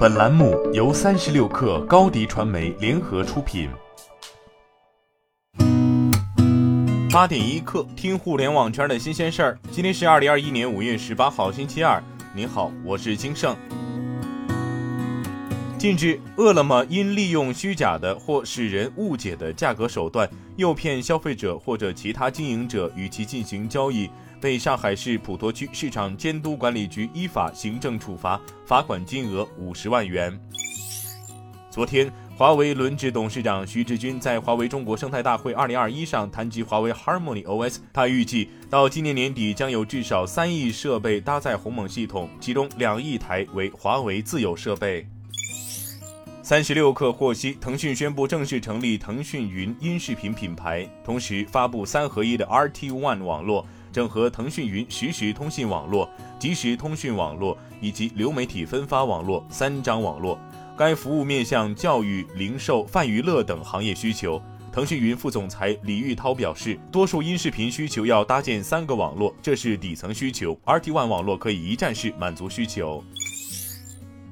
本栏目由三十六氪高低传媒联合出品。八点一刻，听互联网圈的新鲜事儿。今天是二零二一年五月十八号，星期二。您好，我是金盛。近日，饿了么因利用虚假的或使人误解的价格手段，诱骗消费者或者其他经营者与其进行交易。被上海市普陀区市场监督管理局依法行政处罚，罚款金额五十万元。昨天，华为轮值董事长徐直军在华为中国生态大会二零二一上谈及华为 Harmony OS，他预计到今年年底将有至少三亿设备搭载鸿蒙系统，其中两亿台为华为自有设备。三十六氪获悉，腾讯宣布正式成立腾讯云音视频品牌，同时发布三合一的 RT One 网络。整合腾讯云实时通信网络、即时通讯网络以及流媒体分发网络三张网络，该服务面向教育、零售、泛娱乐等行业需求。腾讯云副总裁李玉涛表示，多数音视频需求要搭建三个网络，这是底层需求，RT One 网络可以一站式满足需求。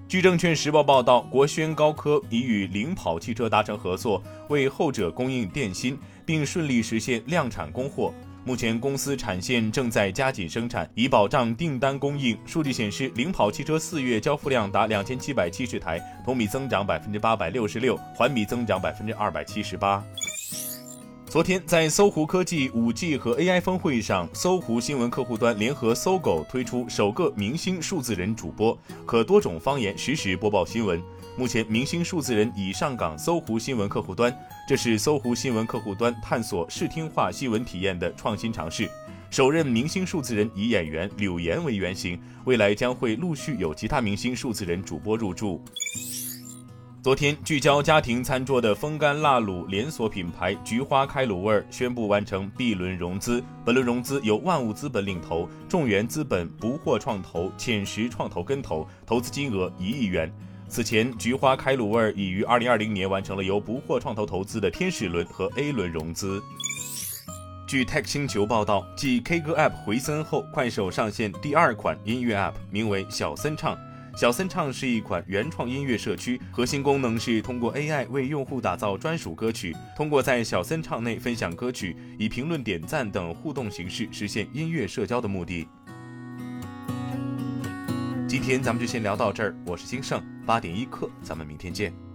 据证券时报报道，国轩高科已与领跑汽车达成合作，为后者供应电芯，并顺利实现量产供货。目前公司产线正在加紧生产，以保障订单供应。数据显示，领跑汽车四月交付量达两千七百七十台，同比增长百分之八百六十六，环比增长百分之二百七十八。昨天，在搜狐科技五 G 和 AI 峰会上，搜狐新闻客户端联合搜狗推出首个明星数字人主播，可多种方言实时播报新闻。目前，明星数字人已上岗搜狐新闻客户端，这是搜狐新闻客户端探索视听化新闻体验的创新尝试。首任明星数字人以演员柳岩为原型，未来将会陆续有其他明星数字人主播入驻。昨天，聚焦家庭餐桌的风干辣卤连锁品牌菊花开卤味宣布完成 B 轮融资。本轮融资由万物资本领投，众源资本、不惑创投、浅石创投跟投，投资金额一亿元。此前，菊花开卤味已于二零二零年完成了由不惑创投投资的天使轮和 A 轮融资。据 Tech 星球报道，继 K 歌 App 回森后，快手上线第二款音乐 App，名为小森唱。小森唱是一款原创音乐社区，核心功能是通过 AI 为用户打造专属歌曲，通过在小森唱内分享歌曲，以评论、点赞等互动形式实现音乐社交的目的。今天咱们就先聊到这儿，我是金盛，八点一刻，咱们明天见。